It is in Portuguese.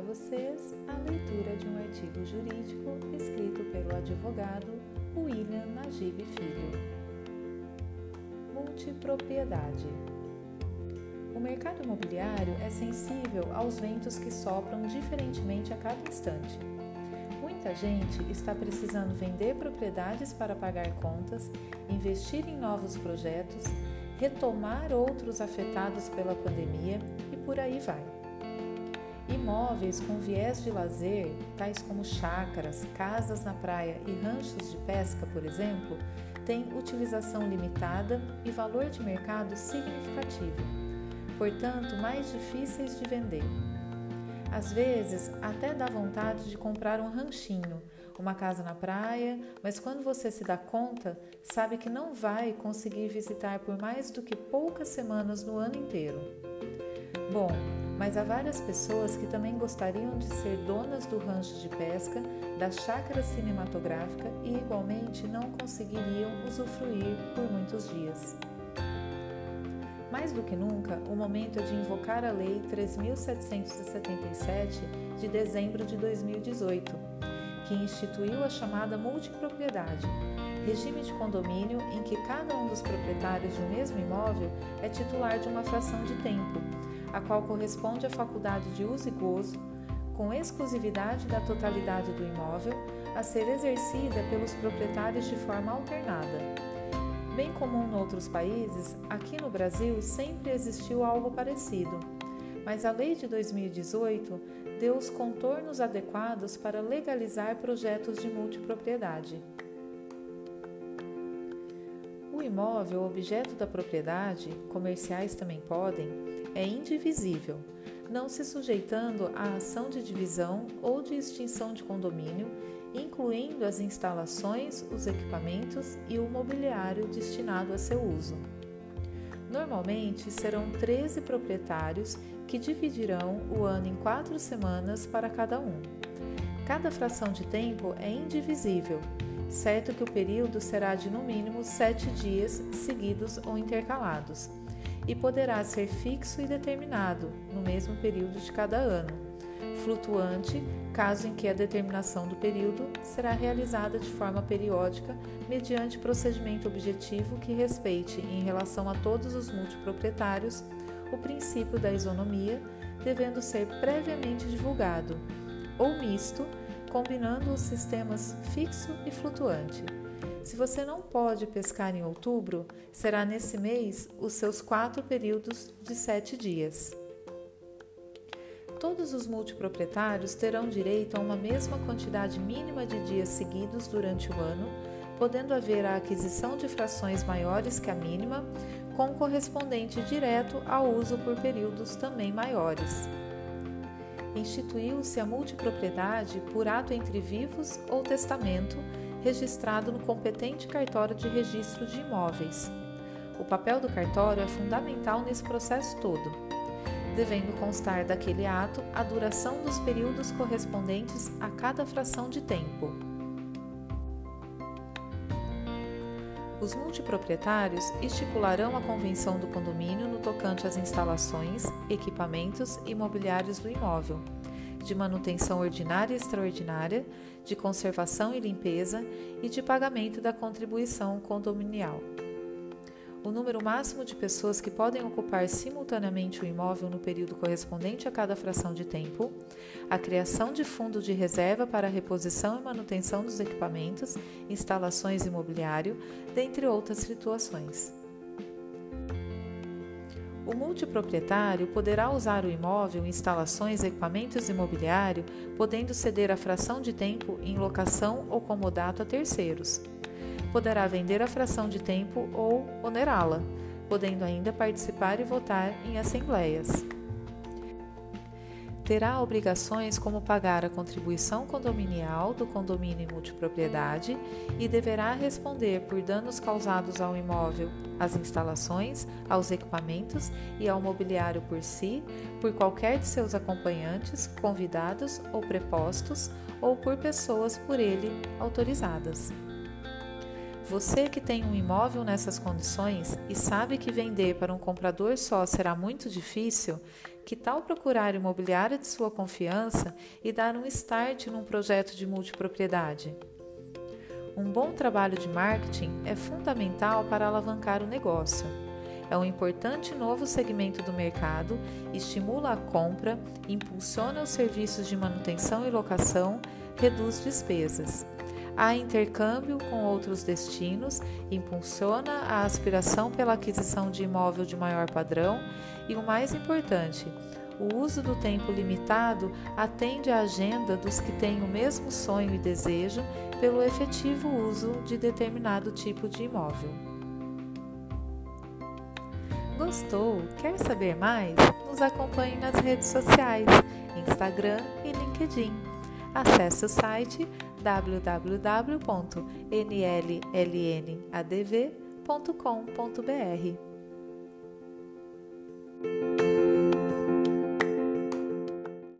vocês a leitura de um artigo jurídico escrito pelo advogado William Najib Filho. Multipropriedade. O mercado imobiliário é sensível aos ventos que sopram diferentemente a cada instante. Muita gente está precisando vender propriedades para pagar contas, investir em novos projetos, retomar outros afetados pela pandemia e por aí vai. Imóveis com viés de lazer, tais como chácaras, casas na praia e ranchos de pesca, por exemplo, têm utilização limitada e valor de mercado significativo, portanto, mais difíceis de vender. Às vezes, até dá vontade de comprar um ranchinho, uma casa na praia, mas quando você se dá conta, sabe que não vai conseguir visitar por mais do que poucas semanas no ano inteiro. Bom, mas há várias pessoas que também gostariam de ser donas do rancho de pesca, da chácara cinematográfica e igualmente não conseguiriam usufruir por muitos dias. Mais do que nunca, o momento é de invocar a Lei 3777 de dezembro de 2018, que instituiu a chamada multipropriedade, regime de condomínio em que cada um dos proprietários de um mesmo imóvel é titular de uma fração de tempo a qual corresponde à faculdade de uso e gozo, com exclusividade da totalidade do imóvel, a ser exercida pelos proprietários de forma alternada. Bem comum em outros países, aqui no Brasil sempre existiu algo parecido, mas a Lei de 2018 deu os contornos adequados para legalizar projetos de multipropriedade. Imóvel objeto da propriedade, comerciais também podem, é indivisível, não se sujeitando à ação de divisão ou de extinção de condomínio, incluindo as instalações, os equipamentos e o mobiliário destinado a seu uso. Normalmente serão 13 proprietários que dividirão o ano em quatro semanas para cada um. Cada fração de tempo é indivisível certo que o período será de no mínimo sete dias seguidos ou intercalados, e poderá ser fixo e determinado no mesmo período de cada ano, flutuante, caso em que a determinação do período será realizada de forma periódica mediante procedimento objetivo que respeite, em relação a todos os multiproprietários, o princípio da isonomia, devendo ser previamente divulgado, ou misto, combinando os sistemas fixo e flutuante. Se você não pode pescar em outubro, será nesse mês os seus quatro períodos de sete dias. Todos os multiproprietários terão direito a uma mesma quantidade mínima de dias seguidos durante o ano, podendo haver a aquisição de frações maiores que a mínima, com correspondente direto ao uso por períodos também maiores instituiu-se a multipropriedade por ato entre vivos ou testamento registrado no competente cartório de registro de imóveis. O papel do cartório é fundamental nesse processo todo, devendo constar daquele ato a duração dos períodos correspondentes a cada fração de tempo. Os multiproprietários estipularão a convenção do condomínio no tocante às instalações, equipamentos e mobiliários do imóvel, de manutenção ordinária e extraordinária, de conservação e limpeza e de pagamento da contribuição condominial o número máximo de pessoas que podem ocupar simultaneamente o imóvel no período correspondente a cada fração de tempo, a criação de fundo de reserva para reposição e manutenção dos equipamentos, instalações e mobiliário, dentre outras situações. O multiproprietário poderá usar o imóvel, instalações, equipamentos e mobiliário, podendo ceder a fração de tempo em locação ou comodato a terceiros poderá vender a fração de tempo ou onerá-la, podendo ainda participar e votar em assembleias. Terá obrigações como pagar a contribuição condominial do condomínio em multipropriedade e deverá responder por danos causados ao imóvel, às instalações, aos equipamentos e ao mobiliário por si, por qualquer de seus acompanhantes, convidados ou prepostos, ou por pessoas por ele autorizadas Você que tem um imóvel nessas condições e sabe que vender para um comprador só será muito difícil, que tal procurar imobiliária de sua confiança e dar um start num projeto de multipropriedade? Um bom trabalho de marketing é fundamental para alavancar o negócio. É um importante novo segmento do mercado, estimula a compra, impulsiona os serviços de manutenção e locação, reduz despesas. Há intercâmbio com outros destinos, impulsiona a aspiração pela aquisição de imóvel de maior padrão e, o mais importante, o uso do tempo limitado atende à agenda dos que têm o mesmo sonho e desejo pelo efetivo uso de determinado tipo de imóvel. Gostou? Quer saber mais? Nos acompanhe nas redes sociais, Instagram e LinkedIn. Acesse o site www.nllnadv.com.br.